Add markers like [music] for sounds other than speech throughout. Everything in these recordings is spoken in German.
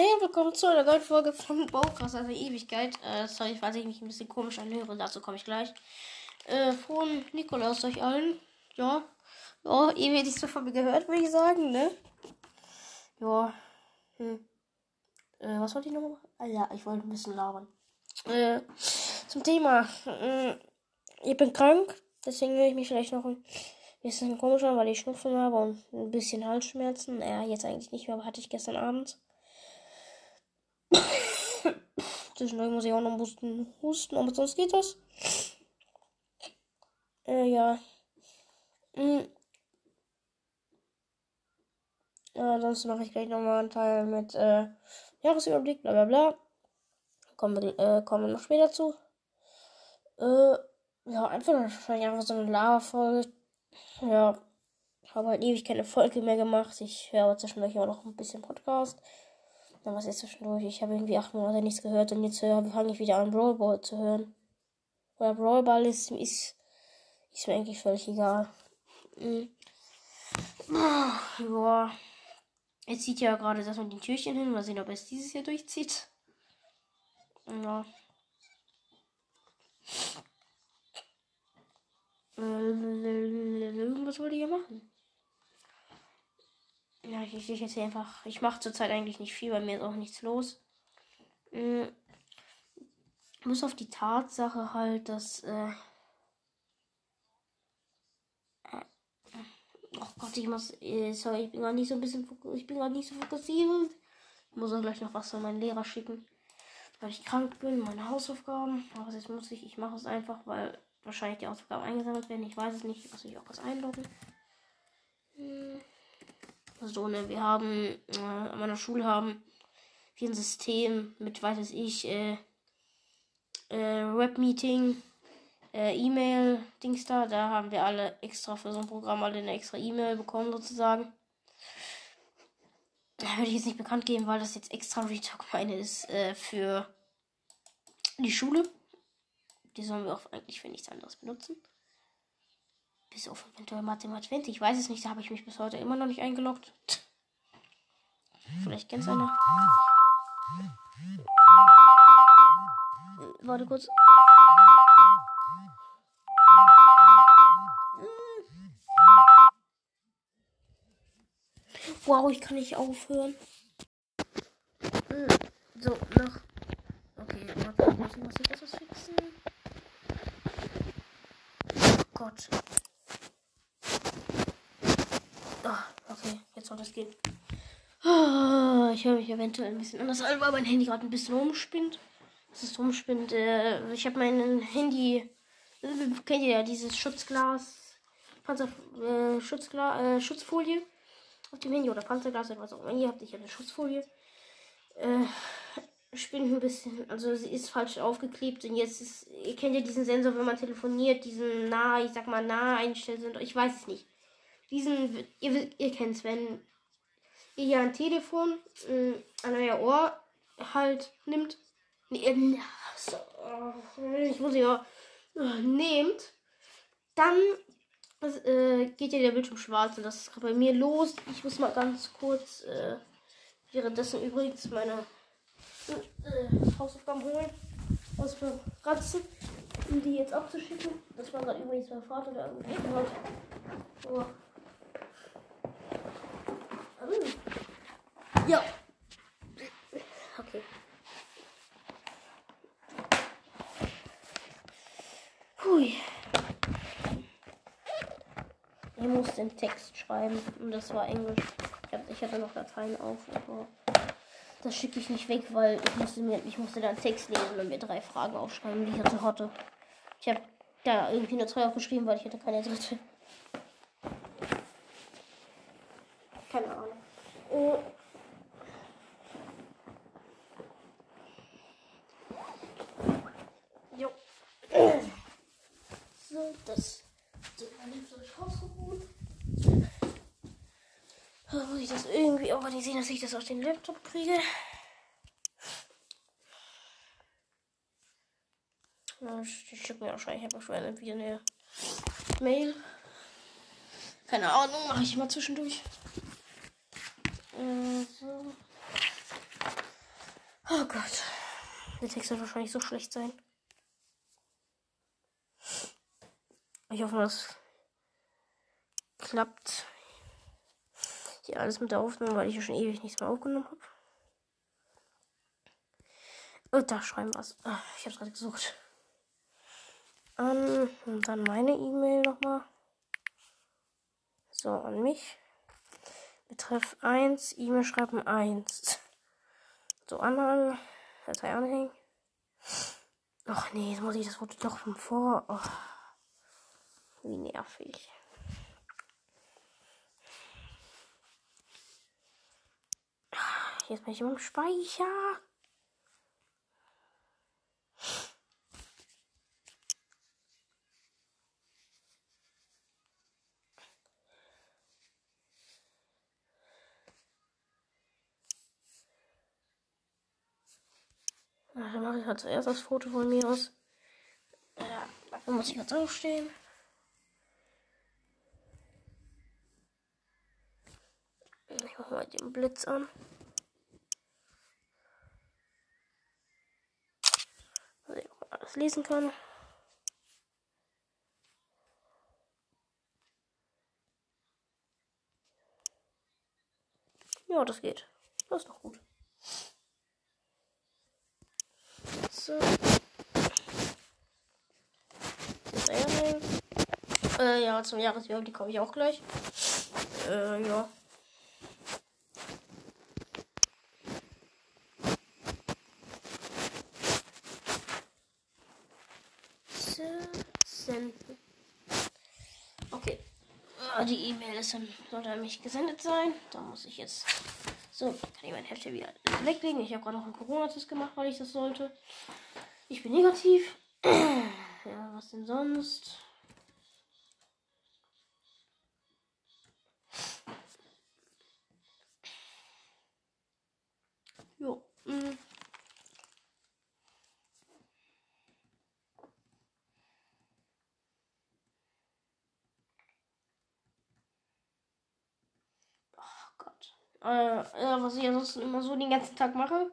Hey, willkommen zu einer neuen Folge von Baucast, also Ewigkeit. Äh, sorry, falls ich mich ein bisschen komisch anhöre, dazu komme ich gleich. Äh, frohen Nikolaus euch allen. Ja. Ja, ewig nichts mehr von mir gehört, würde ich sagen, ne? Ja. Hm. Äh, was wollte ich noch machen? Ah ja, ich wollte ein bisschen labern. Äh, zum Thema. Äh, ich bin krank, deswegen höre ich mich vielleicht noch ein bisschen komisch an, weil ich Schnupfen habe und ein bisschen Halsschmerzen. Ja, jetzt eigentlich nicht mehr, aber hatte ich gestern Abend. Zwischendurch muss ich auch noch ein bisschen husten, aber sonst geht das. Äh, ja. Mhm. Ja, sonst mache ich gleich nochmal einen Teil mit äh, Jahresüberblick, bla bla bla. Kommen wir, äh, kommen wir noch später zu. Äh, ja, einfach wahrscheinlich einfach so eine Lava-Folge. Ja, habe halt ewig keine Folge mehr gemacht. Ich höre aber zwischendurch auch noch ein bisschen Podcast. Dann was ist zwischendurch? Ich habe irgendwie acht Monate nichts gehört und jetzt äh, fange ich wieder an, Brawl Ball zu hören. Oder Brawl Ball ist, ist, ist mir eigentlich völlig egal. Mhm. Ja. Jetzt zieht ja gerade das mit den Türchen hin. Mal sehen, ob es dieses Jahr durchzieht. Ja. Was wollte ich hier machen? Ja, ich, ich jetzt einfach. Ich mache zurzeit eigentlich nicht viel, bei mir ist auch nichts los. Mhm. Muss auf die Tatsache halt, dass. Äh, Oh Gott, ich muss. Äh, sorry, ich bin gar nicht so ein bisschen. Ich bin gar nicht so fokussiert. Ich muss auch gleich noch was an meinen Lehrer schicken. Weil ich krank bin, meine Hausaufgaben. Aber jetzt muss ich. Ich mache es einfach, weil wahrscheinlich die Hausaufgaben eingesammelt werden. Ich weiß es nicht. Ich muss mich auch was einloggen. Hm. So, ne, wir haben. Äh, an meiner Schule haben wir ein System mit, weiß ich, äh, äh, Webmeeting äh, E-Mail-Dings da. Da haben wir alle extra für so ein Programm alle eine extra E-Mail bekommen, sozusagen. Da würde ich jetzt nicht bekannt geben, weil das jetzt extra Retalk meine ist äh, für die Schule. Die sollen wir auch eigentlich für nichts anderes benutzen. Bis auf eventuell Mathematik. Ich weiß es nicht, da habe ich mich bis heute immer noch nicht eingeloggt. Vielleicht kennt es einer. Äh, warte kurz. Wow, ich kann nicht aufhören. Hm, so, noch. Okay, warte, muss ich das fixen? Oh Gott. Oh, okay, jetzt soll das gehen. Oh, ich höre mich eventuell ein bisschen anders an, weil mein Handy gerade ein bisschen rumspinnt. Es ist rumspinnt. Äh, ich habe mein Handy. Kennt ihr ja dieses Schutzglas? Panzer, äh, Schutzglas, äh, Schutzfolie auf dem Handy oder Panzerglas oder was auch immer ihr habt. Ich eine Schutzfolie. Äh, spinnt ein bisschen. Also sie ist falsch aufgeklebt und jetzt ist. Ihr kennt ja diesen Sensor, wenn man telefoniert, diesen nah, ich sag mal, nah einstellen Ich weiß es nicht. Diesen, ihr, ihr es, wenn ihr ja ein Telefon äh, an euer Ohr halt nimmt. Nee, so, ich muss ja äh, nehmt, dann äh, geht ja der Bildschirm schwarz und das ist gerade bei mir los. Ich muss mal ganz kurz äh, währenddessen übrigens meine äh, Hausaufgaben holen aus dem Ratzen, um die jetzt abzuschicken. Das war gerade übrigens mein Vater, der angerufen hat. Oh. Ja. Okay. Hui. Ich musste den Text schreiben und das war Englisch. Ich hatte noch Dateien auf, aber das schicke ich nicht weg, weil ich musste mir, ich musste dann Text lesen und mir drei Fragen aufschreiben, die ich dazu hatte. Ich habe da irgendwie nur zwei aufgeschrieben, weil ich hatte keine dritte. Keine Ahnung. Jo. So, das. So, dann nimmst du das rausgeholt. Muss ich das irgendwie organisieren, dass ich das auf den Laptop kriege. Ich schicke mir wahrscheinlich einfach schon wieder eine Mail. Keine Ahnung, mache ich mal zwischendurch. Äh, so. Oh Gott. Der Text wird wahrscheinlich so schlecht sein. Ich hoffe, das klappt. Hier alles mit der Aufnahme, weil ich ja schon ewig nichts mehr aufgenommen habe. Oh, da schreiben was. Ah, ich habe es gerade gesucht. Um, und dann meine E-Mail nochmal. So, an mich. Betreff 1, E-Mail schreiben 1. So, anhang. Datei anhängen. Ach nee, jetzt muss ich das Foto doch von vor. Oh. Wie nervig. Jetzt bin ich im Speicher. Dann mache ich halt zuerst das Foto von mir aus. Ja, dafür muss ich jetzt aufstehen. Ich mache mal den Blitz an. Dass ich auch alles lesen kann. Ja, das geht. Das ist doch gut. So. Äh, ja, zum Jahresüberblick komme ich auch gleich. Äh, ja. Senden. Okay. Ah, die E-Mail ist dann, sollte an mich gesendet sein. Da muss ich jetzt. So, kann ich mein Heftchen wieder weglegen. Ich habe gerade noch einen Corona-Test gemacht, weil ich das sollte. Ich bin negativ. [clears throat] ja, was denn sonst? Jo. Mm. Oh Gott. Äh, was ich ansonsten immer so den ganzen Tag mache.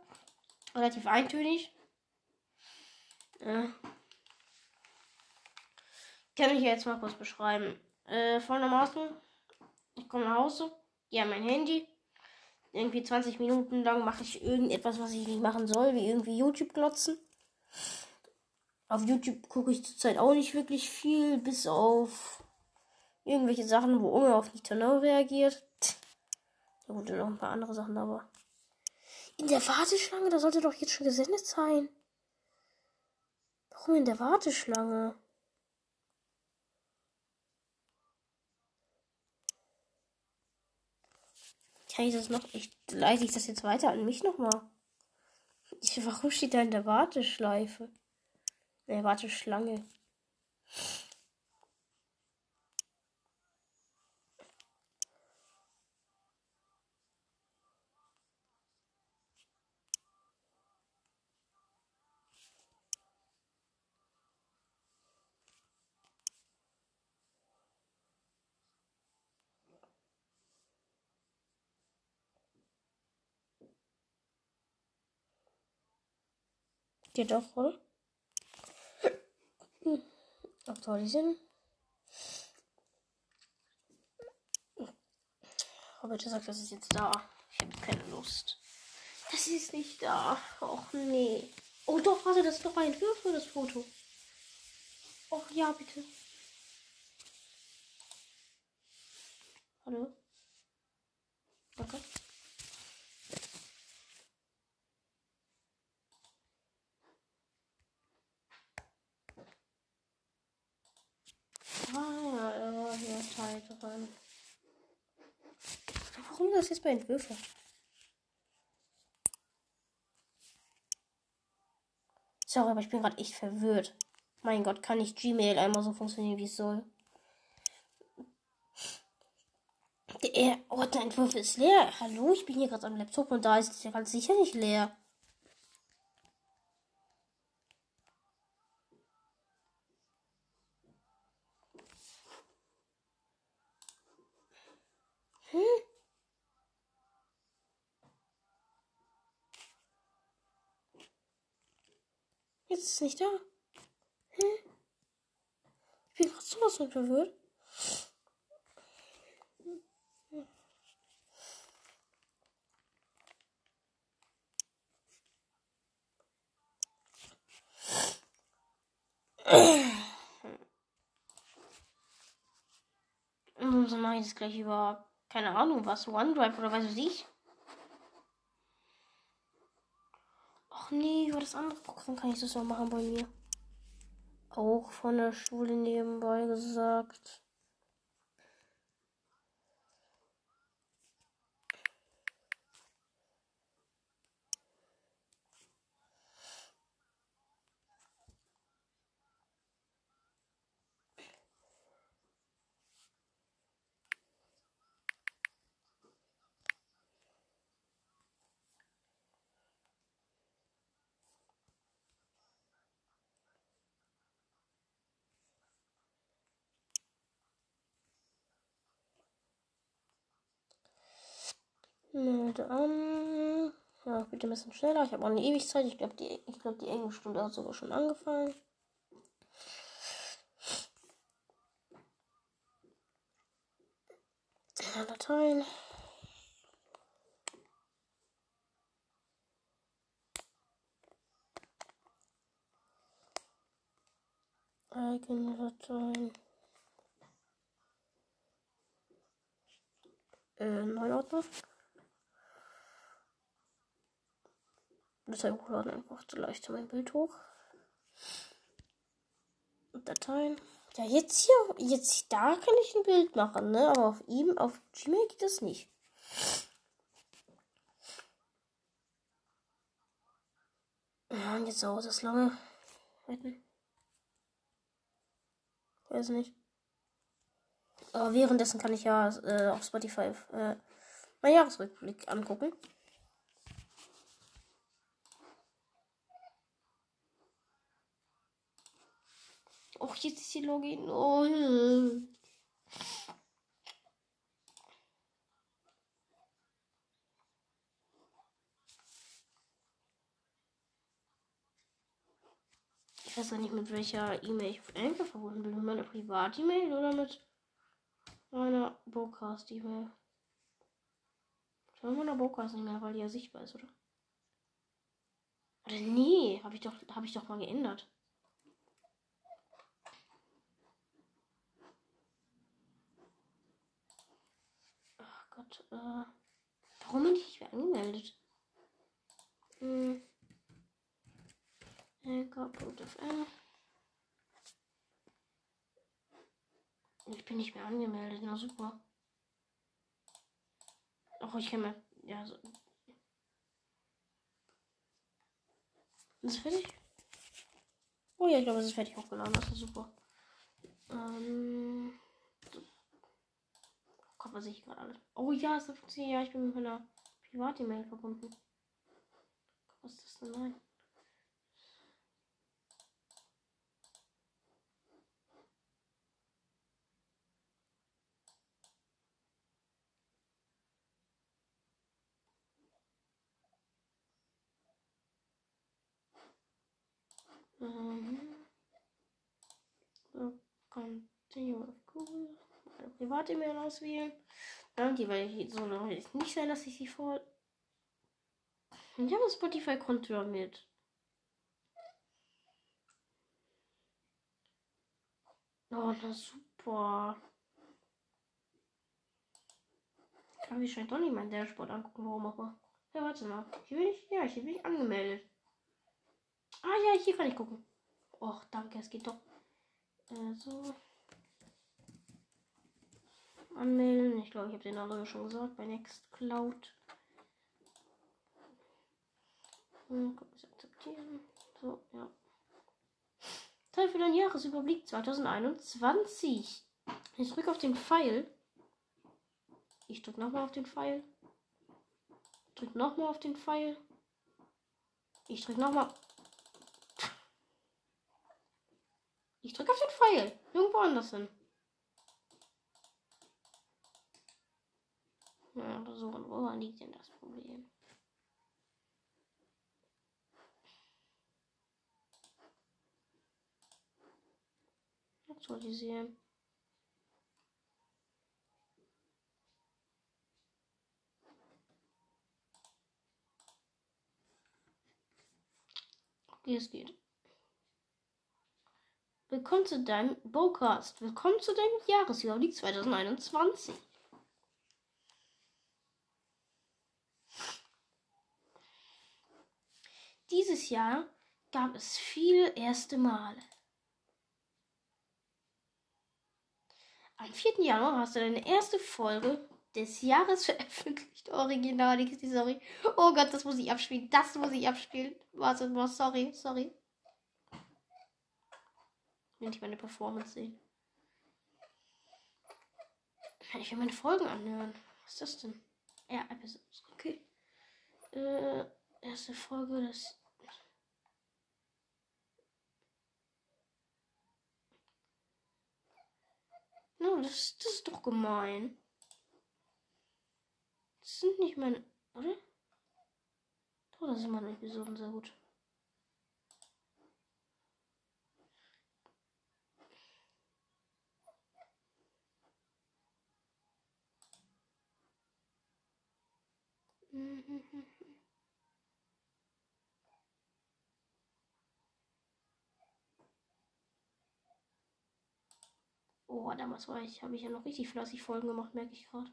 Relativ eintönig. Äh, kann ich jetzt mal kurz beschreiben. Äh, folgendermaßen. Ich komme nach Hause, gehe an mein Handy. Irgendwie 20 Minuten lang mache ich irgendetwas, was ich nicht machen soll, wie irgendwie YouTube glotzen. Auf YouTube gucke ich zurzeit auch nicht wirklich viel, bis auf irgendwelche Sachen, wo Unge auf nicht genau reagiert. Da gut, noch ein paar andere Sachen, aber. In der Warteschlange, da sollte doch jetzt schon gesendet sein. Warum in der Warteschlange? Kann ich das noch? Ich leite ich das jetzt weiter an mich nochmal. Warum steht da in der Warteschleife? In der Warteschlange. Geht auch voll. Aktualisieren. Oh, bitte sagt, das ist jetzt da. Ich habe keine Lust. Das ist nicht da. Och nee. Oh doch, warte, das ist doch ein Entwurf das Foto. Och ja, bitte. Hallo? Danke. Ah, ja, da war hier Teil dran. Warum das jetzt bei Entwürfen? Sorry, aber ich bin gerade echt verwirrt. Mein Gott, kann nicht Gmail einmal so funktionieren, wie es soll? Der Ordnerentwurf ist leer. Hallo, ich bin hier gerade am Laptop und da ist es ja ganz sicher nicht leer. Hm? Jetzt ist es nicht da. Hä? Ich bin gerade sowas von verwirrt. So mache ich das gleich über, keine Ahnung was, OneDrive oder weiß ich. Ach nee, über das andere Programm kann ich das noch machen bei mir. Auch von der Schule nebenbei gesagt. Melde an. Ja, bitte ein bisschen schneller. Ich habe auch eine Ewigkeit. Ich glaube, die, ich glaub, die Englischstunde hat sogar schon angefangen. Dateien. Eigene Dateien. Äh, Neuordner. Deshalb hochladen einfach zu leicht mein Bild hoch. Dateien. Ja, jetzt hier, jetzt da kann ich ein Bild machen, ne? Aber auf ihm, auf Gmail geht das nicht. Ja, und jetzt dauert das lange. Weiß nicht. Aber währenddessen kann ich ja äh, auf Spotify äh, mein Jahresrückblick angucken. Och, jetzt ist die Login. Oh. Ich weiß ja nicht, mit welcher E-Mail ich auf Anchor verbunden bin. Mit meiner Privat-E-Mail oder mit meiner Broadcast-E-Mail? Mit meiner Broadcast-E-Mail, weil die ja sichtbar ist, oder? Oder nee, habe ich, hab ich doch mal geändert. Gott, äh, warum bin ich nicht mehr angemeldet? Hm. Ich bin nicht mehr angemeldet, na super. Ach, ich kann mal. Ja, so. Ist fertig? Oh ja, ich glaube, es ist fertig hochgeladen. Das ist super. Ähm. Gott, was ich gerade alles. Oh ja, es funktioniert. Ja, ich bin mit meiner Privat-E-Mail verbunden. Was ist das denn? Nein. Mhm. So, continue of Google meine private E-Mail auswählen. Ja, die werde so noch nicht sein, dass ich sie vor. Ich habe Spotify-Konto damit. Oh, na super. Kann ich schon doch nicht mein Dashboard angucken, warum auch immer. Ja, warte mal. Hier bin ich, ja, hier bin ich angemeldet. Ah ja, hier kann ich gucken. Och, danke, es geht doch. Äh, so anmelden. Ich glaube, ich habe den anderen schon gesagt bei Nextcloud. Hm, akzeptieren. So, ja. Teil für deinen Jahresüberblick 2021. Ich drücke auf den Pfeil. Ich drücke nochmal auf den Pfeil. Drück nochmal auf den Pfeil. Ich drücke nochmal. Ich drücke auf den Pfeil. Irgendwo anders hin. so, und liegt denn das Problem? Aktualisieren. Okay, es geht. Willkommen zu deinem Bocast. Willkommen zu deinem Jahresjahr, die 2021. Dieses Jahr gab es viele erste Male. Am 4. Januar hast du deine erste Folge des Jahres [laughs] veröffentlicht. Original, sorry. Oh Gott, das muss ich abspielen. Das muss ich abspielen. Warte mal, sorry, sorry. Wenn ich meine Performance sehen. Kann ich mir meine Folgen anhören? Was ist das denn? Ja, Episodes. Okay. Äh, erste Folge des No, das, das ist doch gemein. Das sind nicht meine. Oder? Doch, das sind meine Episoden sehr gut. Oh, damals war ich, habe ich ja noch richtig fleißig Folgen gemacht, merke ich gerade.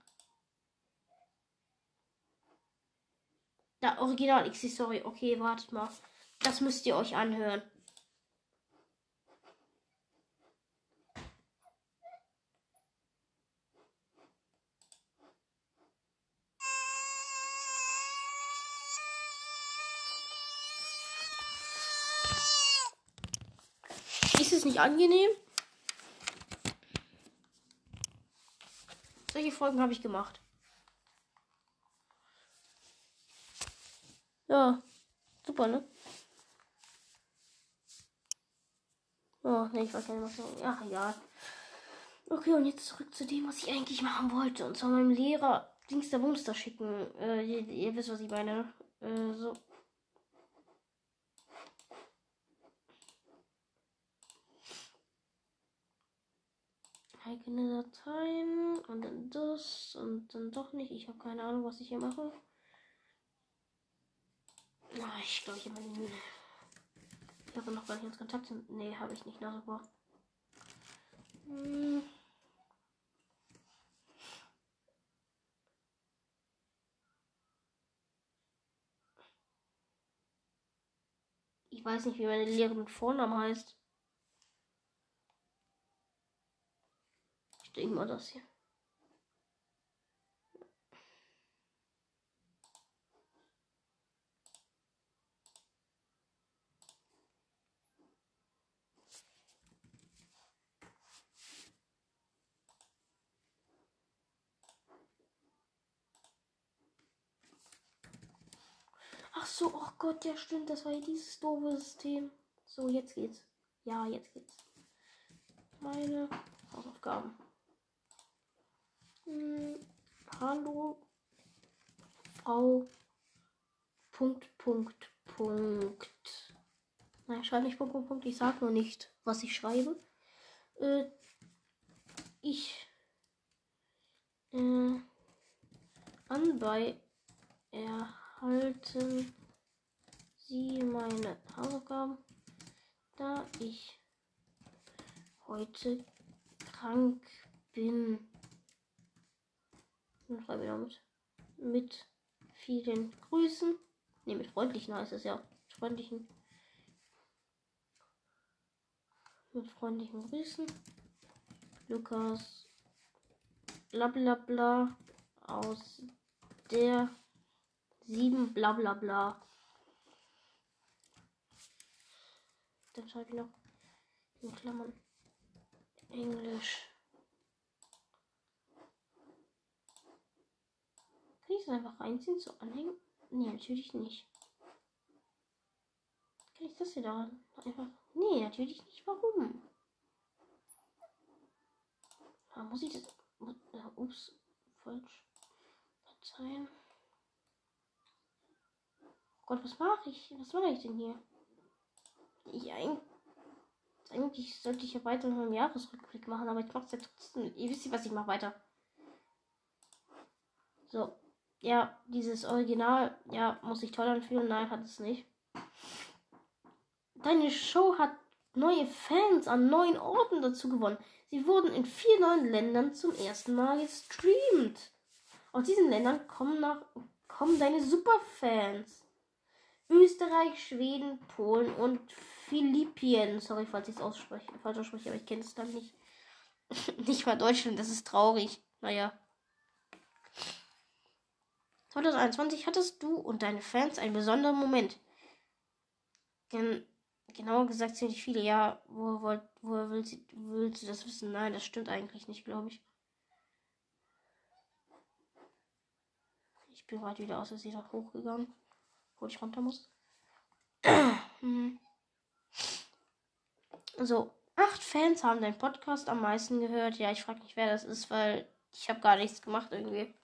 Da, Original XC Story. Okay, wartet mal. Das müsst ihr euch anhören. Ist es nicht angenehm? Solche Folgen habe ich gemacht. Ja, super, ne? Oh, ne, ich weiß nicht, was Ja, ja. Okay, und jetzt zurück zu dem, was ich eigentlich machen wollte. Und zwar meinem Lehrer Dings der Bumster schicken. Äh, ihr, ihr, wisst, was ich meine. Äh, so. Eigene Dateien und dann das und dann doch nicht. Ich habe keine Ahnung, was ich hier mache. Ah, ich glaube, ich habe. Ich habe noch gar nicht ins Kontakt. Nee, habe ich nicht. Na super. Hm. Ich weiß nicht, wie meine Lehrerin mit Vornamen heißt. Ich denke mal das hier. Ach so, oh Gott, ja stimmt, das war ja dieses doofe System. So, jetzt geht's. Ja, jetzt geht's. Meine Hausaufgaben. Hm, hallo, Frau. Punkt, Punkt, Punkt. Nein, ich schreibe nicht Punkt, Punkt, Punkt. Ich sage nur nicht, was ich schreibe. Äh, ich äh, anbei erhalten Sie meine Hausaufgaben, da ich heute krank bin. Und schreibe damit. Mit vielen Grüßen. Ne, mit freundlichen heißt es ja. Mit freundlichen. Mit freundlichen Grüßen. Lukas. Bla bla bla. Aus der 7 bla bla bla. Dann schreibe ich noch in Klammern Englisch. Kann ich das einfach reinziehen, so anhängen? Nee, natürlich nicht. Kann ich das hier da einfach. Nee, natürlich nicht. Warum? Ah, muss ich das. Ups, falsch. Verzeihen. Gott, was mache ich? Was mache ich denn hier? Ich ein. Eigentlich sollte ich ja weiter noch einen Jahresrückblick machen, aber ich mache es ja trotzdem. Ihr wisst, was ich mache weiter. So. Ja, dieses Original, ja, muss ich toll anfühlen. Nein, hat es nicht. Deine Show hat neue Fans an neuen Orten dazu gewonnen. Sie wurden in vier neuen Ländern zum ersten Mal gestreamt. Aus diesen Ländern kommen, nach, kommen deine Superfans. Österreich, Schweden, Polen und Philippien. Sorry, falls ich es ausspreche, falsch ausspreche, aber ich kenne es dann nicht. [laughs] nicht mal Deutschland, das ist traurig. Naja. 2021 hattest du und deine Fans einen besonderen Moment. Gen genauer gesagt ziemlich viele. Ja, wo, wo, wo willst, willst du das wissen? Nein, das stimmt eigentlich nicht, glaube ich. Ich bin gerade wieder aus der See hochgegangen, wo ich runter muss. [clears throat] mhm. So, acht Fans haben deinen Podcast am meisten gehört. Ja, ich frage nicht, wer das ist, weil ich habe gar nichts gemacht irgendwie.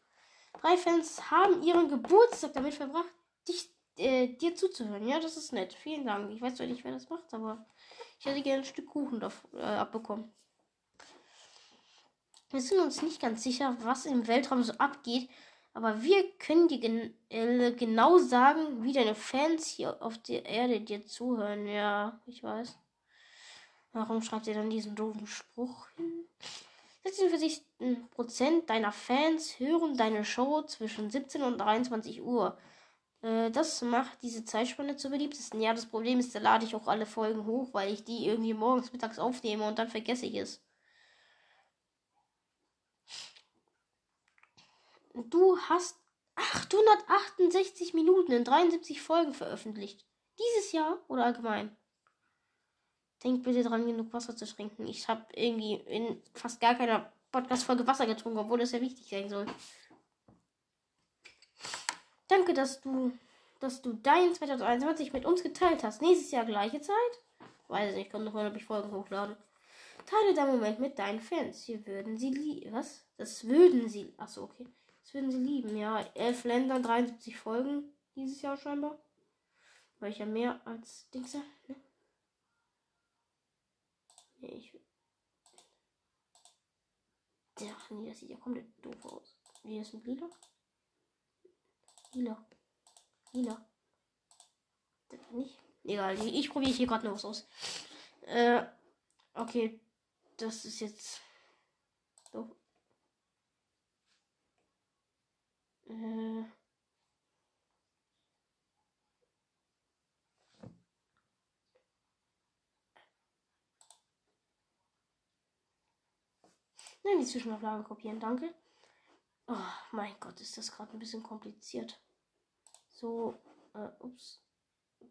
Drei Fans haben ihren Geburtstag damit verbracht, dich, äh, dir zuzuhören. Ja, das ist nett. Vielen Dank. Ich weiß zwar nicht, wer das macht, aber ich hätte gerne ein Stück Kuchen davon, äh, abbekommen. Wir sind uns nicht ganz sicher, was im Weltraum so abgeht, aber wir können dir gen äh, genau sagen, wie deine Fans hier auf der Erde dir zuhören. Ja, ich weiß. Warum schreibt ihr dann diesen doofen Spruch hin? 46% deiner Fans hören deine Show zwischen 17 und 23 Uhr. Äh, das macht diese Zeitspanne zur beliebtesten. Ja, das Problem ist, da lade ich auch alle Folgen hoch, weil ich die irgendwie morgens, mittags aufnehme und dann vergesse ich es. Du hast 868 Minuten in 73 Folgen veröffentlicht. Dieses Jahr oder allgemein? Denkt bitte dran, genug Wasser zu trinken. Ich habe irgendwie in fast gar keiner Podcast-Folge Wasser getrunken, obwohl das ja wichtig sein soll. Danke, dass du, dass du dein 2021 mit uns geteilt hast. Nächstes Jahr gleiche Zeit? Weiß nicht, kommt noch mal, ob ich Folgen hochlade. Teile deinen Moment mit deinen Fans. Hier würden sie lieben. Was? Das würden sie. Achso, okay. Das würden sie lieben. Ja, elf Länder, 73 Folgen dieses Jahr scheinbar. Weil ich ja mehr als Dings. Ne? Nee, ich. Ja, nee, das sieht ja komplett doof aus. Wie ist mit Lila? Lila. Lila. Das nicht. Egal, ich probiere hier gerade noch was aus. Äh, okay. Das ist jetzt. Doof. Äh. Nein, die Zwischenauflage kopieren, danke. Oh mein Gott, ist das gerade ein bisschen kompliziert. So, äh, ups.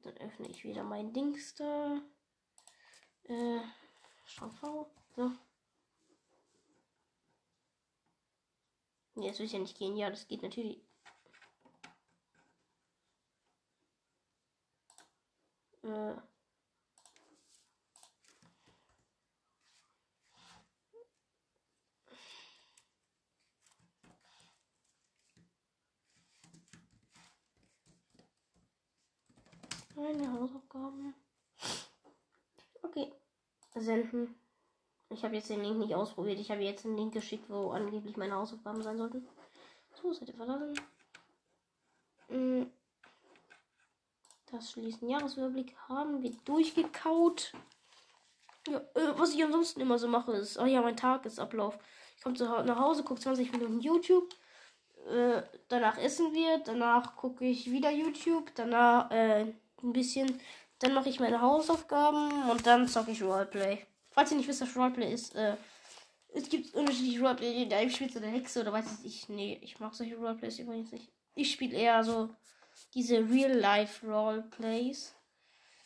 Dann öffne ich wieder mein Dings da. Äh, Schrank V. So. Nee, das will ja nicht gehen. Ja, das geht natürlich. Äh. Meine Hausaufgaben. Okay. Senden. Ich habe jetzt den Link nicht ausprobiert. Ich habe jetzt einen Link geschickt, wo angeblich meine Hausaufgaben sein sollten. So, Seite verlassen. Mm. Das Schließen Jahresüberblick haben wir durchgekaut. Ja, äh, was ich ansonsten immer so mache, ist, oh ja, mein Tagesablauf. Ich komme nach Hause, gucke 20 Minuten YouTube. Äh, danach essen wir, danach gucke ich wieder YouTube, danach äh, ein bisschen. Dann mache ich meine Hausaufgaben und dann zocke ich Roleplay. Falls ihr nicht wisst, was Roleplay ist, äh, es gibt unterschiedliche Roleplay. Da ich spiele eine Hexe oder weiß ich. Nee, ich mache solche Roleplays übrigens nicht. Ich spiele eher so diese Real-Life-Roleplays.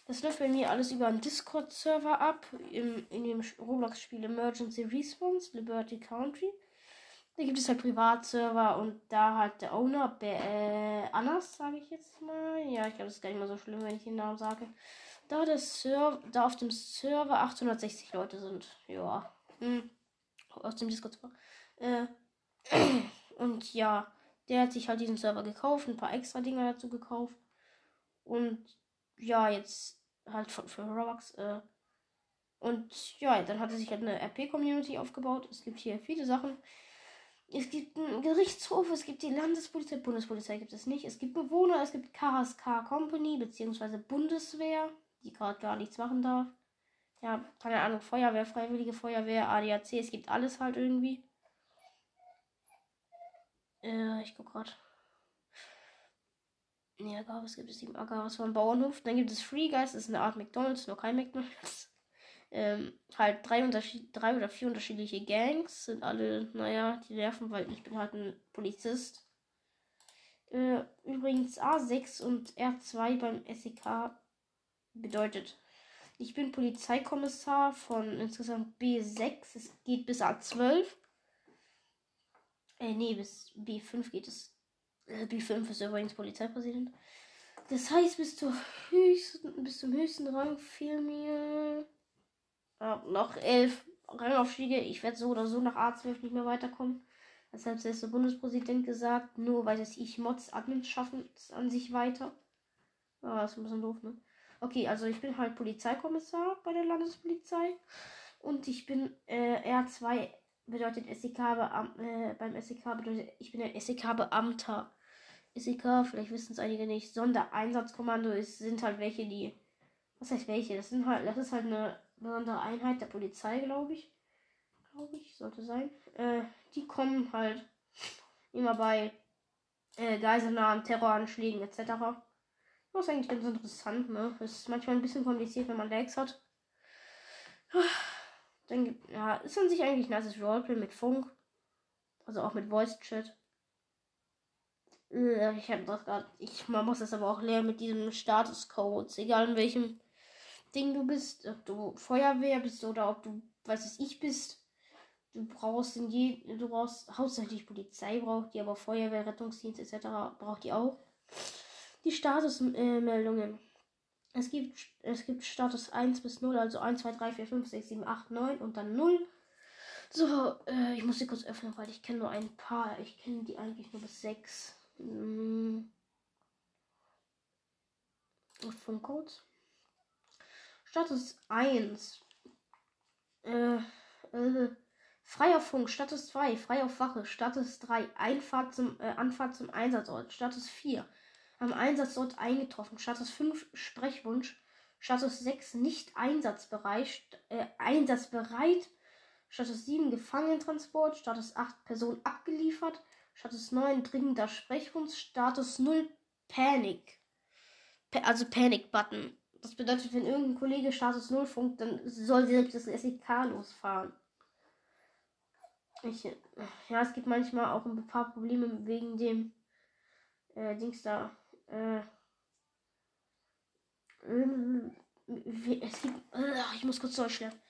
Das läuft bei mir alles über einen Discord-Server ab. Im, in dem Roblox-Spiel Emergency Response, Liberty Country. Da gibt es halt Privatserver und da hat der Owner, äh, Annas, sage ich jetzt mal. Ja, ich glaube, das ist gar nicht mal so schlimm, wenn ich den Namen sage. Da, der da auf dem Server 860 Leute sind. Ja. Hm. Aus dem Discord-Server. Äh, [clears throat] und ja, der hat sich halt diesen Server gekauft, ein paar extra Dinge dazu gekauft. Und ja, jetzt halt für, für Robux, äh, Und ja, dann hatte sich halt eine RP-Community aufgebaut. Es gibt hier viele Sachen. Es gibt einen Gerichtshof, es gibt die Landespolizei, Bundespolizei gibt es nicht. Es gibt Bewohner, es gibt KSK Company bzw. Bundeswehr, die gerade gar nichts machen darf. Ja, keine Ahnung, Feuerwehr, Freiwillige Feuerwehr, ADAC, es gibt alles halt irgendwie. Äh, ich guck gerade. Nee, Agaris gibt es sieben Agaris vom Bauernhof. Dann gibt es Free Guys, das ist eine Art McDonalds, nur kein McDonalds. Ähm, halt drei, drei oder vier unterschiedliche Gangs. Sind alle, naja, die nerven, weil ich bin halt ein Polizist. Äh, übrigens A6 und R2 beim SEK bedeutet, ich bin Polizeikommissar von insgesamt B6. Es geht bis A12. Äh, nee, bis B5 geht es. Äh, B5 ist übrigens Polizeipräsident. Das heißt, bis, zur höchsten, bis zum höchsten Rang fehlen mir noch elf Rangaufstiege. Ich werde so oder so nach A12 nicht mehr weiterkommen. Das hat selbst der Bundespräsident gesagt. Nur weil das ich Mods Admins schaffen es an sich weiter. Das ist ein bisschen doof, ne? Okay, also ich bin halt Polizeikommissar bei der Landespolizei. Und ich bin äh, R2 bedeutet SEK äh, beim SEK bedeutet ich bin ein SEK-Beamter. SEK, vielleicht wissen es einige nicht. Sondereinsatzkommando ist, sind halt welche, die. Was heißt welche? Das sind halt, das ist halt eine besondere Einheit der Polizei, glaube ich. Glaube ich, sollte sein. Äh, die kommen halt immer bei äh, Geiselnahmen, Terroranschlägen etc. Das ist eigentlich ganz interessant, ne? Ist manchmal ein bisschen kompliziert, wenn man Lags hat. Dann gibt, ja, ist an sich eigentlich ein nices Roleplay mit Funk. Also auch mit Voice Chat. Äh, ich habe das gerade. Man muss das aber auch lernen mit diesem Statuscodes. Egal in welchem Ding du bist. Ob du Feuerwehr bist oder ob du, was es ich bist. Du brauchst in je, du brauchst hauptsächlich Polizei braucht die, aber Feuerwehr, Rettungsdienst etc. braucht die auch. Die Statusmeldungen. Äh, es gibt, es gibt Status 1 bis 0, also 1, 2, 3, 4, 5, 6, 7, 8, 9 und dann 0. So, äh, ich muss sie kurz öffnen, weil ich kenne nur ein paar. Ich kenne die eigentlich nur bis 6. Hm. Funkcodes. Status 1. Äh, äh, Freier Funk, Status 2, frei auf Wache, Status 3, Einfahrt zum, äh, Anfahrt zum Einsatzort, Status 4, am Einsatzort eingetroffen, Status 5, Sprechwunsch, Status 6, nicht einsatzbereit, äh, einsatzbereit, Status 7, Gefangenentransport, Status 8, Person abgeliefert, Status 9, dringender Sprechwunsch, Status 0, Panic, pa also Panic-Button. Das bedeutet, wenn irgendein Kollege Status 0 funkt, dann soll direkt das SEK losfahren. Ich, ja, es gibt manchmal auch ein paar Probleme wegen dem äh, Dings da. Äh, es gibt, äh, ich muss kurz Deutsch lernen.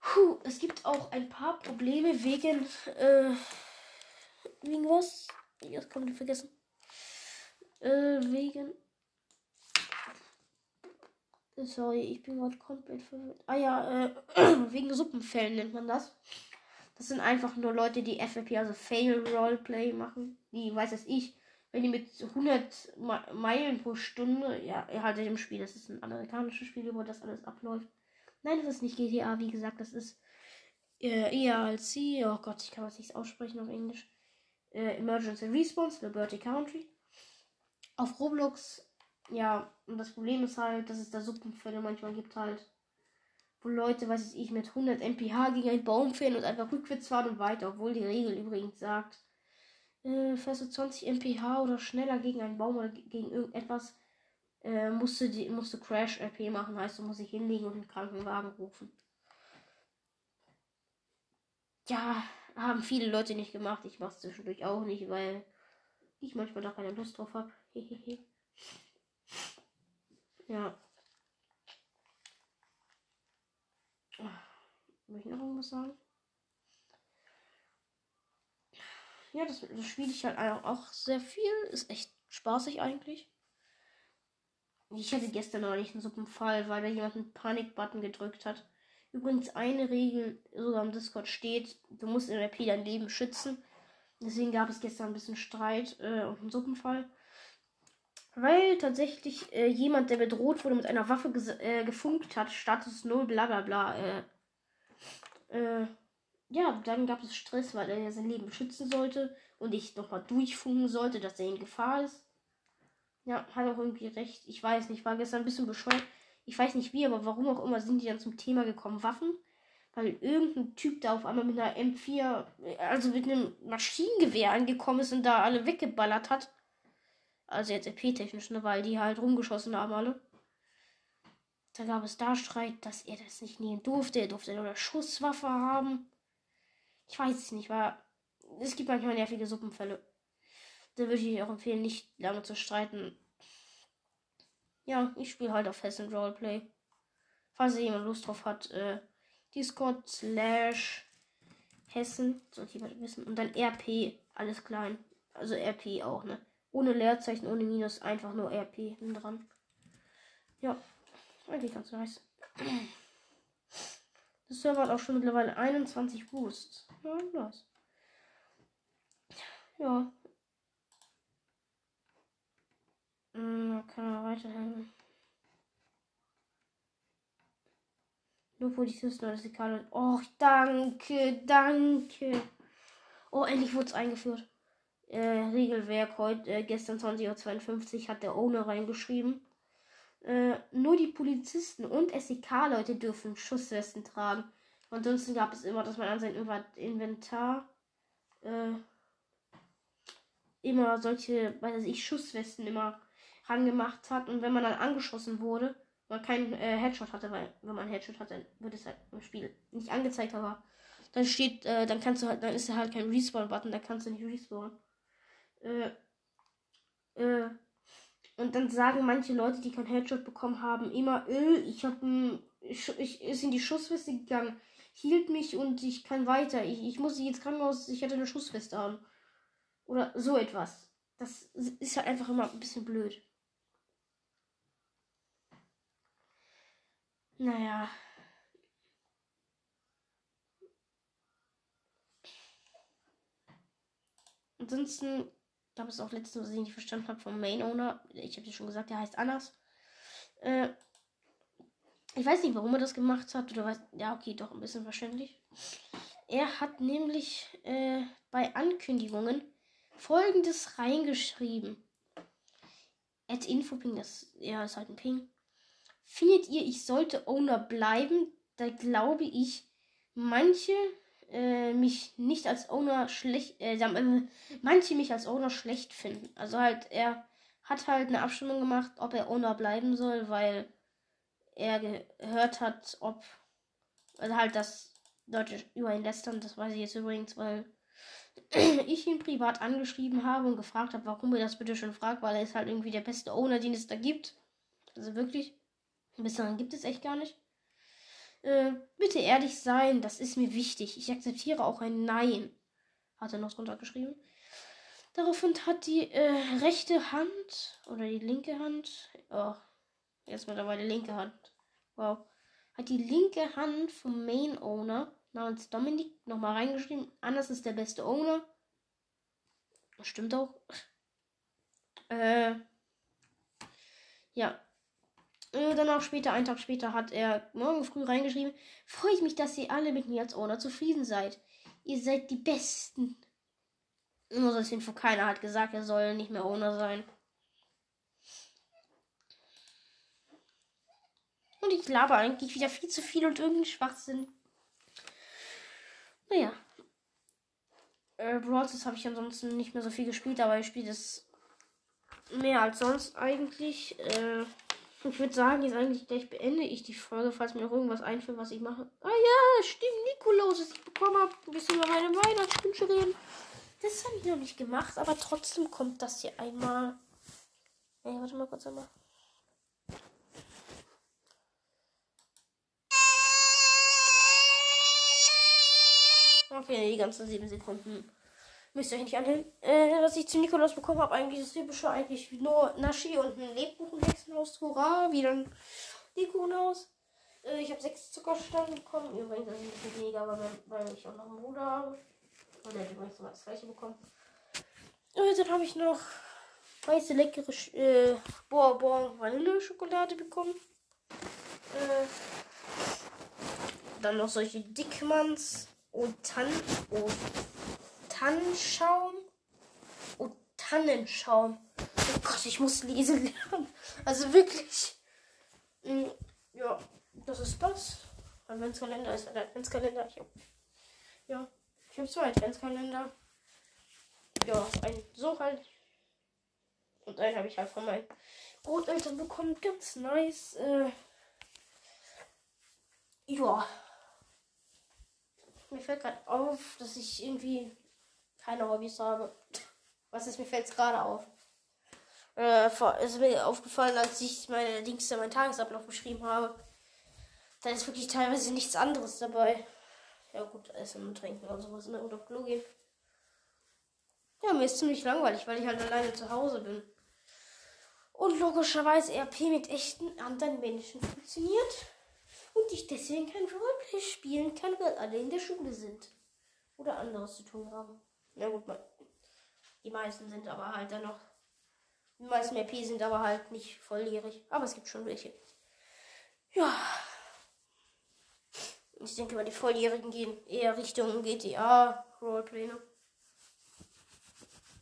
Puh, es gibt auch ein paar Probleme wegen, äh, wegen was? Jetzt kann man vergessen. Äh, wegen. Sorry, ich bin gerade komplett verwirrt. Ah ja, äh, [clears throat] wegen Suppenfällen nennt man das. Das sind einfach nur Leute, die FFP, also Fail Roleplay machen. Die, weiß es ich, wenn die mit 100 Meilen pro Stunde, ja, haltet im Spiel, das ist ein amerikanisches Spiel, wo das alles abläuft. Nein, das ist nicht GTA, wie gesagt, das ist äh, ERLC, oh Gott, ich kann das nicht aussprechen auf Englisch. Äh, Emergency Response, Liberty Country. Auf Roblox, ja, und das Problem ist halt, dass es da Suppenfälle manchmal gibt halt wo Leute, weiß ich, mit 100 mph gegen einen Baum fähren und einfach rückwärts fahren und weiter, obwohl die Regel übrigens sagt, äh, fährst du 20 mph oder schneller gegen einen Baum oder gegen irgendetwas, äh, musst du, die, musst du Crash-RP machen, heißt, du musst dich hinlegen und einen Krankenwagen rufen. Ja, haben viele Leute nicht gemacht. Ich mach's zwischendurch auch nicht, weil ich manchmal da keine Lust drauf habe. Ja. Möchte ich noch irgendwas sagen? Ja, das, das spiele ich halt auch sehr viel. Ist echt spaßig eigentlich. Ich hatte gestern noch nicht einen Suppenfall, weil da jemand einen Panik-Button gedrückt hat. Übrigens eine Regel sogar im Discord steht, du musst in RP dein Leben schützen. Deswegen gab es gestern ein bisschen Streit äh, und einen Suppenfall. Weil tatsächlich äh, jemand, der bedroht wurde, mit einer Waffe äh, gefunkt hat, Status 0, bla bla bla. Äh, äh, ja, dann gab es Stress, weil er sein Leben schützen sollte und ich nochmal durchfunken sollte, dass er in Gefahr ist. Ja, hat auch irgendwie recht. Ich weiß nicht, war gestern ein bisschen bescheuert. Ich weiß nicht wie, aber warum auch immer sind die dann zum Thema gekommen, Waffen. Weil irgendein Typ da auf einmal mit einer M4, also mit einem Maschinengewehr angekommen ist und da alle weggeballert hat. Also jetzt EP-technisch, ne, weil die halt rumgeschossen haben alle. Da gab es da Streit, dass er das nicht nehmen durfte. Er durfte nur eine Schusswaffe haben. Ich weiß es nicht, weil es gibt manchmal nervige Suppenfälle. Da würde ich auch empfehlen, nicht lange zu streiten. Ja, ich spiele halt auf Hessen Roleplay. Falls jemand Lust drauf hat, äh, Discord slash Hessen, sollte jemand wissen. Und dann RP, alles klein. Also RP auch, ne? Ohne Leerzeichen, ohne Minus, einfach nur RP dran. Ja, eigentlich ganz nice. [clears throat] Das Server hat auch schon mittlerweile 21 Boosts. Ja, nice. Ja. Hm, kann man weiterhelfen. Nur Polizisten oder Sikale. Oh, danke, danke. Oh, endlich wurde es eingeführt. Äh, Regelwerk heute, äh, gestern 20.52 Uhr hat der Owner reingeschrieben. Äh, nur die Polizisten und SEK-Leute dürfen Schusswesten tragen. Ansonsten gab es immer, dass man an sein Inventar äh, immer solche, weiß ich, Schusswesten immer rangemacht hat. Und wenn man dann angeschossen wurde, man keinen äh, Headshot hatte, weil wenn man Headshot hat, dann wird es halt im Spiel nicht angezeigt, aber dann steht, äh, dann kannst du halt, dann ist da halt kein Respawn-Button, da kannst du nicht respawnen. Äh, äh, und dann sagen manche Leute, die keinen Headshot bekommen haben, immer, äh, ich hab ich, ich ist in die Schussweste gegangen, hielt mich und ich kann weiter. Ich, ich muss jetzt Krankenhaus, ich hatte eine Schussweste an. Oder so etwas. Das ist halt einfach immer ein bisschen blöd. Naja. Ansonsten es auch letztens, was ich nicht verstanden habe, vom Main Owner. Ich habe dir schon gesagt, der heißt anders. Äh, ich weiß nicht, warum er das gemacht hat. Oder was. Ja, okay, doch ein bisschen verständlich. Er hat nämlich äh, bei Ankündigungen folgendes reingeschrieben. At Infoping, das ja, ist halt ein Ping. Findet ihr, ich sollte Owner bleiben? Da glaube ich, manche äh, mich nicht als Owner schlecht, äh, äh, manche mich als Owner schlecht finden. Also halt, er hat halt eine Abstimmung gemacht, ob er Owner bleiben soll, weil er gehört hat, ob, also halt das Leute über ihn lästern, das weiß ich jetzt übrigens, weil [clears throat] ich ihn privat angeschrieben habe und gefragt habe, warum er das bitte schon fragt, weil er ist halt irgendwie der beste Owner, den es da gibt. Also wirklich. Bis dahin gibt es echt gar nicht. Äh, bitte ehrlich sein, das ist mir wichtig. Ich akzeptiere auch ein Nein. Hat er noch drunter geschrieben. Daraufhin hat die äh, rechte Hand oder die linke Hand, oh, jetzt mittlerweile linke Hand, wow, hat die linke Hand vom Main Owner namens Dominik nochmal reingeschrieben. Anders ist der beste Owner. Das stimmt auch. Äh, ja, äh, dann auch später, einen Tag später, hat er morgen früh reingeschrieben: Freue ich mich, dass ihr alle mit mir als Owner zufrieden seid. Ihr seid die Besten. Nur so als Info, keiner hat gesagt, er soll nicht mehr Owner sein. Und ich laber eigentlich wieder viel zu viel und irgendeinen Schwachsinn. Naja. Äh, Brawl habe ich ansonsten nicht mehr so viel gespielt, aber ich spiele das mehr als sonst eigentlich. Äh, ich würde sagen, jetzt eigentlich gleich beende ich die Folge, falls mir noch irgendwas einfällt, was ich mache. Ah ja, stimmt, Nikolaus, ich bekommen habe. Ein bisschen über meine Weihnachtswünsche reden. Das habe ich noch nicht gemacht, aber trotzdem kommt das hier einmal. Ey, warte mal kurz einmal. Okay, die ganzen sieben Sekunden. Müsst ihr euch nicht anhören. Äh, was ich zu Nikolaus bekommen habe, eigentlich das typische, eigentlich nur Naschi und ein Lebkuchenhexenhaus. Hurra, wieder ein Lebkuchenhaus. Äh, ich habe sechs Zuckerstangen bekommen. Übrigens, ist ein bisschen weniger, weil, weil ich auch noch einen Bruder habe. Und der hat übrigens noch das gleiche bekommen. Und dann habe ich noch weiße leckere Sch äh, Bourbon Vanille-Schokolade bekommen. Äh, dann noch solche Dickmanns und Tan und Tannenschaum und Tannenschaum. Oh Gott, ich muss lesen lernen. Also wirklich. Mm, ja, das ist das. Adventskalender ist ein Adventskalender. Ich hab, ja, ich habe zwei Adventskalender. Ja, ein so halt. Und einen habe ich halt von meinen Großeltern bekommen. Ganz nice. Äh, ja. Mir fällt gerade auf, dass ich irgendwie keine Hobbys habe. Was ist mir fällt gerade auf? Äh, ist mir aufgefallen, als ich meine Dings meinen Tagesablauf beschrieben habe. Da ist wirklich teilweise nichts anderes dabei. Ja gut, Essen und Trinken oder sowas, ne? Oder Klo gehen. Ja, mir ist ziemlich langweilig, weil ich halt alleine zu Hause bin. Und logischerweise RP mit echten anderen Menschen funktioniert. Und ich deswegen kein Roleplay spielen kann, weil alle in der Schule sind. Oder anderes zu tun haben. Na gut, die meisten sind aber halt dann noch. Die meisten RP sind aber halt nicht volljährig. Aber es gibt schon welche. Ja. Ich denke mal, die Volljährigen gehen eher Richtung GTA Roleplay, ne?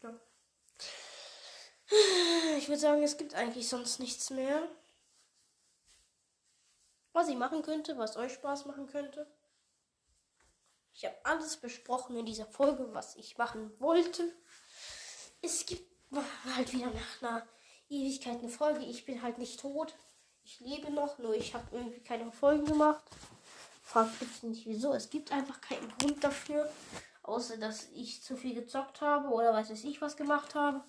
Ja. Ich würde sagen, es gibt eigentlich sonst nichts mehr. Was ich machen könnte, was euch Spaß machen könnte. Ich habe alles besprochen in dieser Folge, was ich machen wollte. Es gibt halt wieder nach einer Ewigkeit eine Folge. Ich bin halt nicht tot. Ich lebe noch, nur ich habe irgendwie keine Folgen gemacht. Fragt bitte nicht wieso. Es gibt einfach keinen Grund dafür. Außer dass ich zu viel gezockt habe oder weiß ich was gemacht habe.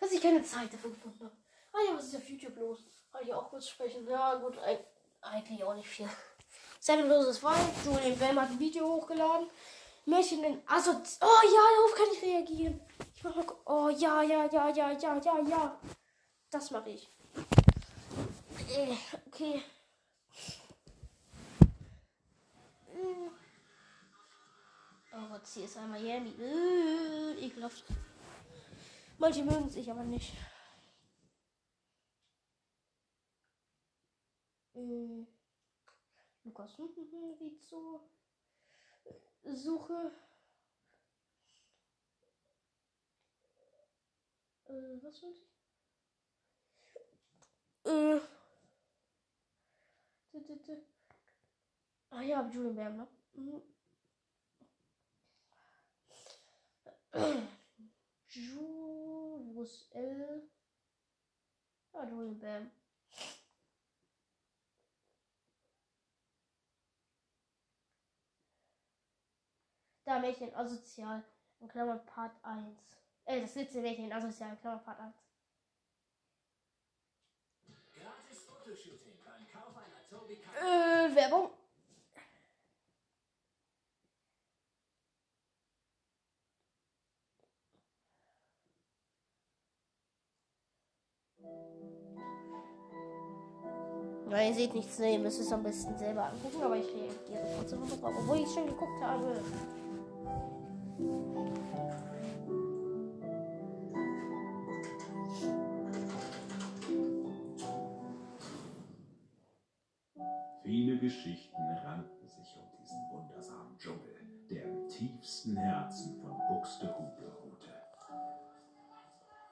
Dass ich keine Zeit dafür gefunden habe. Ah ja, was ist auf YouTube los? Kann ich auch kurz sprechen? Ja, gut, eigentlich auch nicht viel. Seven vs. Wild, Julian Bam hat ein Video hochgeladen. Märchen in also Oh ja, darauf kann ich reagieren. Ich mach mal. Oh ja, ja, ja, ja, ja, ja, ja. Das mache ich. Okay. Oh Gott, hier ist einmal Miami. Äh, ekelhaft. Manche mögen sich aber nicht. Äh, Lukas Rizo. Suche. Äh, was wollte ich? Äh. Ah ja, Julian Bam, ne? Mhm. Jules L. Ah, Julian Bam. Mädchen asozial. In Klammern Part 1. Äh, das letzte Mädchen asozial. In Klammern Part 1. Äh, Werbung. Ja, ihr seht nichts, ne? Ihr müsst es am besten selber angucken, aber ich reagiere trotzdem noch drauf, obwohl ich schon geguckt habe. Viele Geschichten ranken sich um diesen wundersamen Dschungel, der im tiefsten Herzen von Buxtehude ruhte.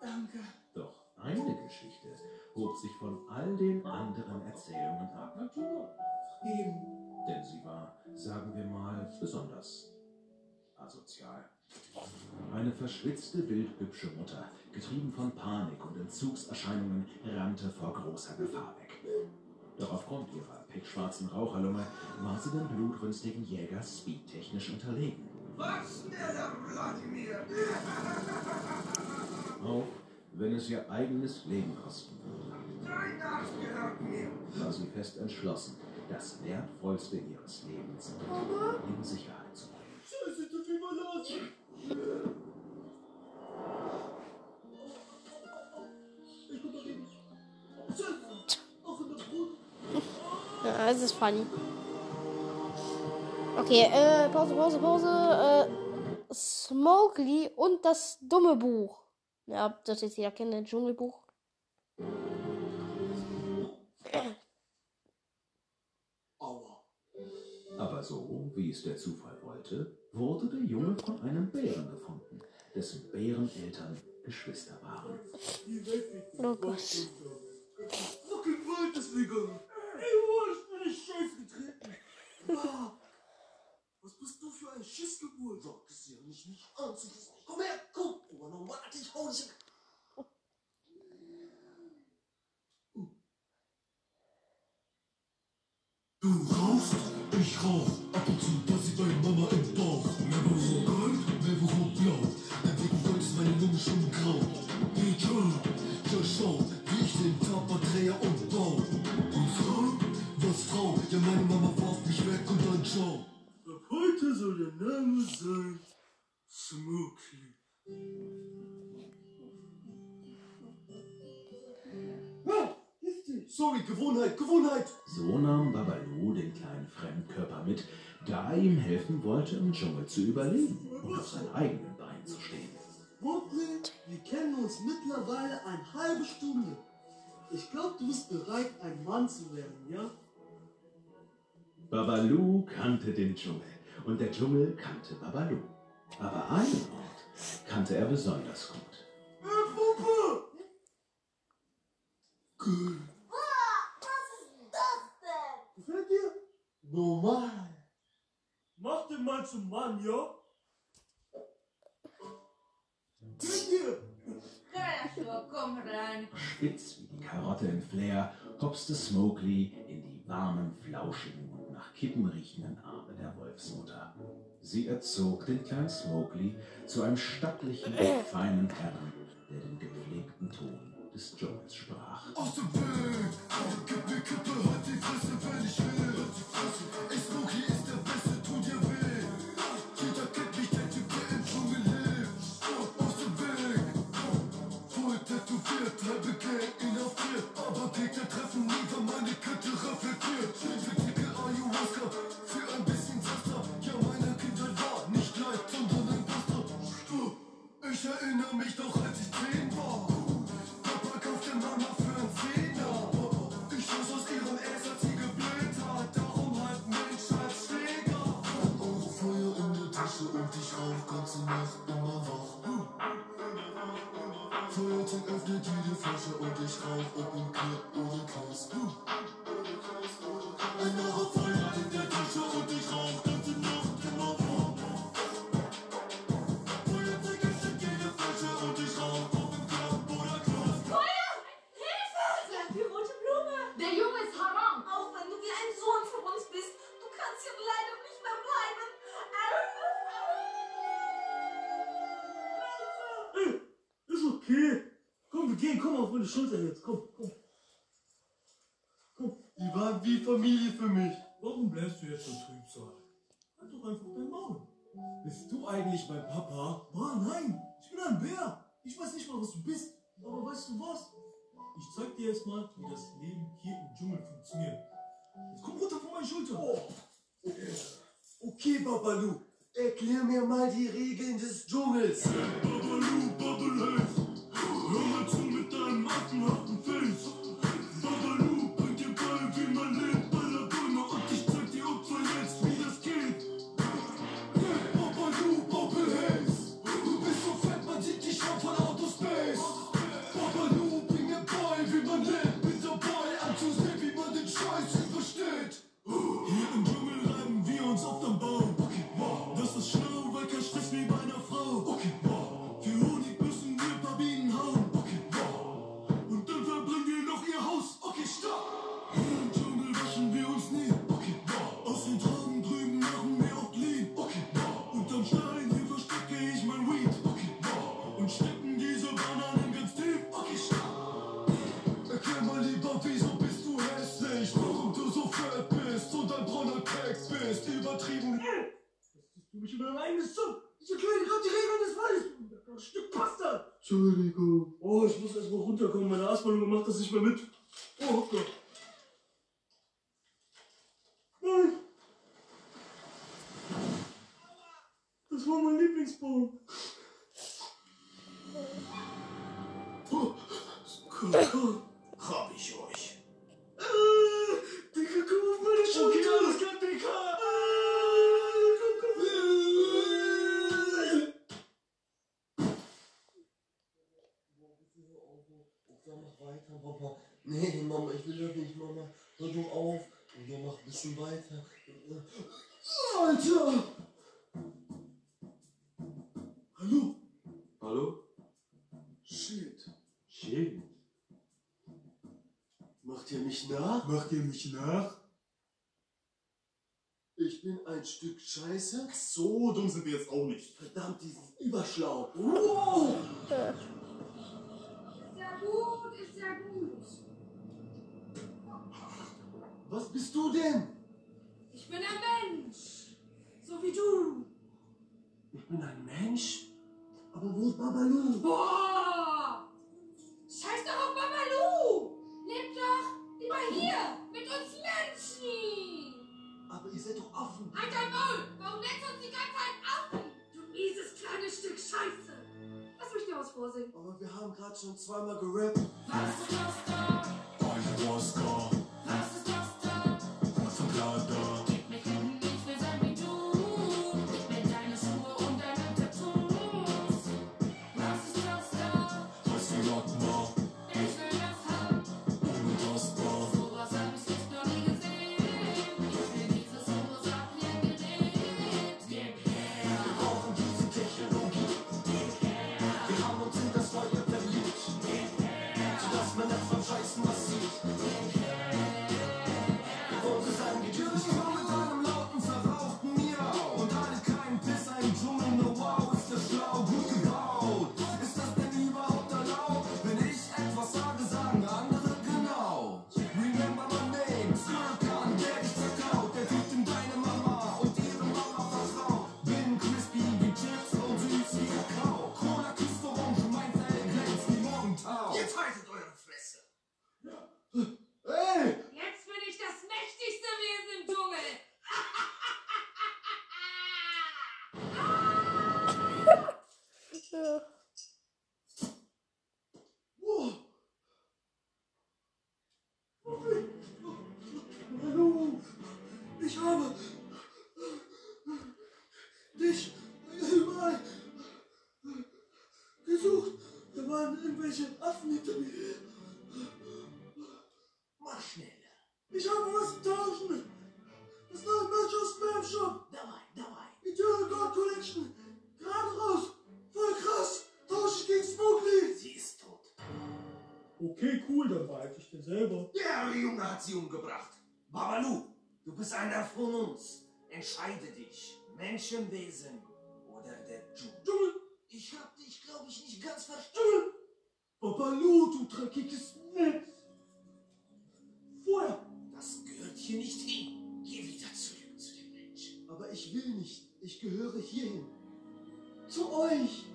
Danke. Doch eine Geschichte hob sich von all den anderen Erzählungen ab. Natur. Eben. Denn sie war, sagen wir mal, besonders asozial. Eine verschwitzte, bildhübsche Mutter, getrieben von Panik und Entzugserscheinungen, rannte vor großer Gefahr weg. Doch aufgrund ihrer pickschwarzen Raucherlunge war sie dem blutrünstigen Jäger speedtechnisch unterlegen. Was? Schneller, Wladimir! Auch wenn es ihr eigenes Leben kosten würde, Dein Arzt gehört mir. war sie fest entschlossen, das Wertvollste ihres Lebens in Sicherheit funny. Okay, äh, Pause, Pause, Pause. Äh, Smokely und das dumme Buch. Ja, das jetzt jeder kennt, ein Dschungelbuch. Aua. Aber so, wie es der Zufall wollte, wurde der Junge von einem Bären gefunden, dessen Bäreneltern Geschwister waren. Oh Gott. Fucking Wald ist vegan. Oh, in Scheiß getreten. Was bist du für ein Schissgeburt? Sag es ja nicht, mich anzufassen. Komm her, komm. Oh, no, warte, ich hau dich. Du rauchst, ich rauch. Ab und zu passiert deine Mama im Bauch. Marlboro Gold, Marlboro Blau. Entwickeln Gold ist meine Lunge schon grau. Hey John, ja schau, wie ich den Tapaträger umbau. Ja meine Mama warf mich weg und dann ciao. Ab heute soll der Name sein Smokey. Ah. Sorry, Gewohnheit, Gewohnheit. So nahm Babalu den kleinen Fremdkörper mit, da er ihm helfen wollte, im Dschungel zu überleben und auf seinen eigenen Beinen zu stehen. Mowgli, wir kennen uns mittlerweile eine halbe Stunde. Ich glaube, du bist bereit, ein Mann zu werden, ja? Babalu kannte den Dschungel und der Dschungel kannte Babalu. Aber einen Ort kannte er besonders gut. Äh, cool. Was ist das denn? Seid ihr normal? Mach den mal zum Mann, ja? komm rein. Spitz wie die Karotte im Flair hopste Smokely in die warmen, flauschigen und nach Kippen riechenden Arme der Wolfsmutter. Sie erzog den kleinen Smokely zu einem stattlichen, [clears throat] feinen Herrn, der den gepflegten Ton des Dschungels sprach. Aus dem Weg! Kippe, Kippe, halt die Fresse, wenn ich will! Ey, Smokey ist der Beste, tu dir weh! Jeder kennt mich, der Typ, der im Dschungel lebt! Aus dem Weg! Voll tätowiert, halbe Gang inhaftiert, aber Gegner treffen nie, wenn meine Kette reflektiert. Für ein bisschen Zaster. Ja, meine Kindheit war nicht leicht, sondern ein Buster. Ich erinnere mich noch, als meine Schulter jetzt. Komm, komm. Komm. Die waren wie Familie für mich. Warum bleibst du jetzt so trübsal? Halt doch einfach dein Maul. Bist du eigentlich mein Papa? Boah, nein, ich bin ein Bär. Ich weiß nicht mal, was du bist. Aber weißt du was? Ich zeig dir jetzt mal, wie das Leben hier im Dschungel funktioniert. Jetzt komm runter von meiner Schulter. Oh. Okay, Babalu. Erklär mir mal die Regeln des Dschungels. Babalu, Babblehead. Hör mal zu mit deinem affenhaften Face. Babalu mich nach? Macht ihr mich nach? Ich bin ein Stück Scheiße. So dumm sind wir jetzt auch nicht. Verdammt, die sind überschlau. Wow! Ist ja gut, ist ja gut. Was bist du denn? Bist einer von uns. Entscheide dich. Menschenwesen oder der Dschungel. Dschungel. Ich hab dich, glaube ich, nicht ganz verstanden. Babalu, du dreckiges Netz. Feuer. Das gehört hier nicht hin. Geh wieder zurück zu den Menschen. Aber ich will nicht. Ich gehöre hierhin. Zu euch.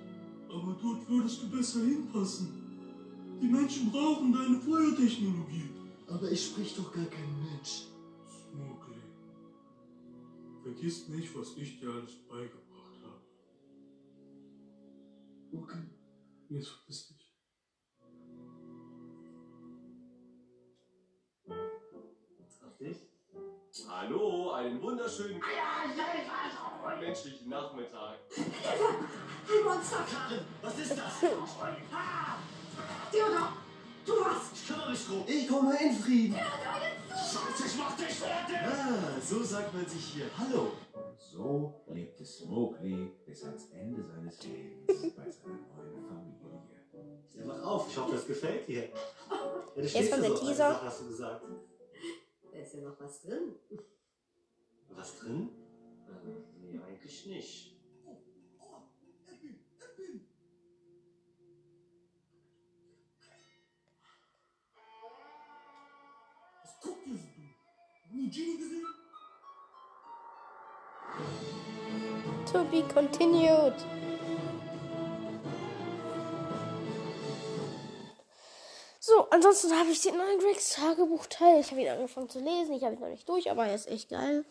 Aber dort würdest du besser hinpassen. Die Menschen brauchen deine Feuertechnologie. Aber ich sprich doch gar kein Mensch. Smokey. Vergiss nicht, was ich dir alles beigebracht habe. Okay. Jetzt verpiss dich. Auf dich? Hallo, einen wunderschönen menschlichen Nachmittag. Ein Monster. Was ist das? Theodor, du warst. Ich kümmere mich drum. Ich komme in Frieden. Scheiße, ich mach dich fertig! Ah, so sagt man sich hier. Hallo. Und so lebte Smokely bis ans Ende seines Lebens bei seiner neuen Familie. Ja, mach auf, ich hoffe, das gefällt dir. Ja, Jetzt kommt der Teaser. Sache, hast du gesagt. Da ist ja noch was drin. Was drin? Ähm, nee, eigentlich nicht. Dumm? Nie Genie gesehen? To be continued. So, ansonsten habe ich den neuen Gregs Tagebuchteil. Ich habe ihn angefangen zu lesen. Ich habe ihn noch nicht durch, aber er ist echt geil.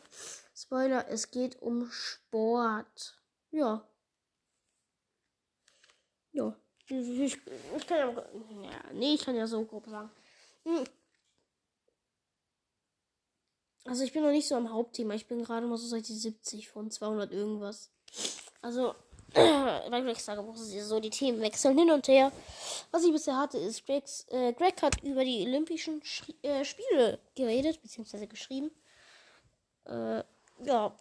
Spoiler, es geht um Sport. Ja. Ja. Ich, ich kann ja, ja, nee, ich kann ja so grob sagen. Hm. Also ich bin noch nicht so am Hauptthema. Ich bin gerade mal so seit die 70 von 200 irgendwas. Also, [clears throat] weil ich sage, wo sie so die Themen wechseln hin und her. Was ich bisher hatte, ist, Gregs, äh, Greg hat über die Olympischen Schri äh, Spiele geredet, beziehungsweise geschrieben. Äh, ja.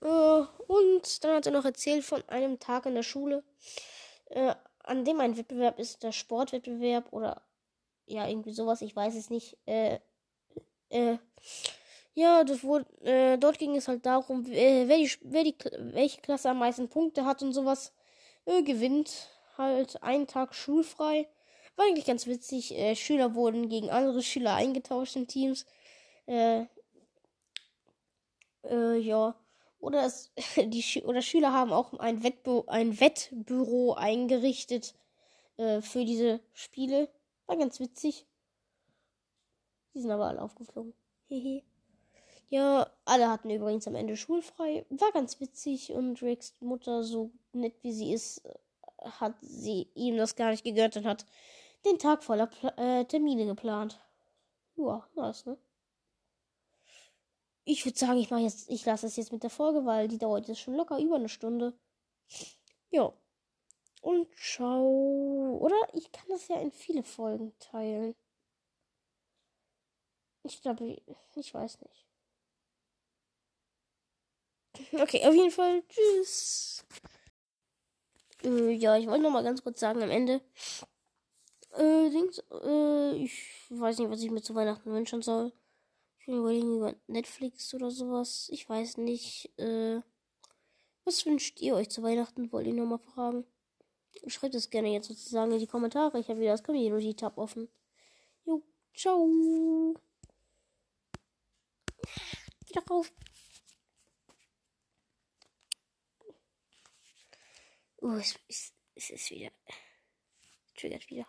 Äh, und dann hat er noch erzählt von einem Tag in der Schule, äh, an dem ein Wettbewerb ist, der Sportwettbewerb oder ja, irgendwie sowas, ich weiß es nicht. Äh, äh, ja, das wurde, äh, dort ging es halt darum, äh, wer die, wer die, welche Klasse am meisten Punkte hat und sowas, äh, gewinnt. Halt einen Tag schulfrei. War eigentlich ganz witzig. Äh, Schüler wurden gegen andere Schüler eingetauscht in Teams. Äh, äh, ja. Oder es, [laughs] die Schü oder Schüler haben auch ein, Wettbü ein Wettbüro eingerichtet äh, für diese Spiele. War ganz witzig. Die sind aber alle aufgeflogen. Hehe. Ja, alle hatten übrigens am Ende schulfrei. War ganz witzig und Drakes Mutter, so nett wie sie ist, hat sie ihm das gar nicht gegönnt und hat den Tag voller Pla äh, Termine geplant. Ja, nice, ne? Ich würde sagen, ich mache jetzt, ich lasse es jetzt mit der Folge, weil die dauert jetzt schon locker über eine Stunde. Ja. Und ciao. Oder ich kann das ja in viele Folgen teilen. Ich glaube, ich weiß nicht. Okay, auf jeden Fall. Tschüss. Äh, ja, ich wollte noch mal ganz kurz sagen am Ende. Äh, Dings, äh, ich weiß nicht, was ich mir zu Weihnachten wünschen soll. Ich will überlegen über Netflix oder sowas. Ich weiß nicht. Äh, was wünscht ihr euch zu Weihnachten? Wollt ihr noch mal fragen? Schreibt es gerne jetzt sozusagen in die Kommentare. Ich habe wieder das Community-Tab offen. Jo, ciao. Wieder rauf. Oh, es, es, es ist wieder. Triggert wieder.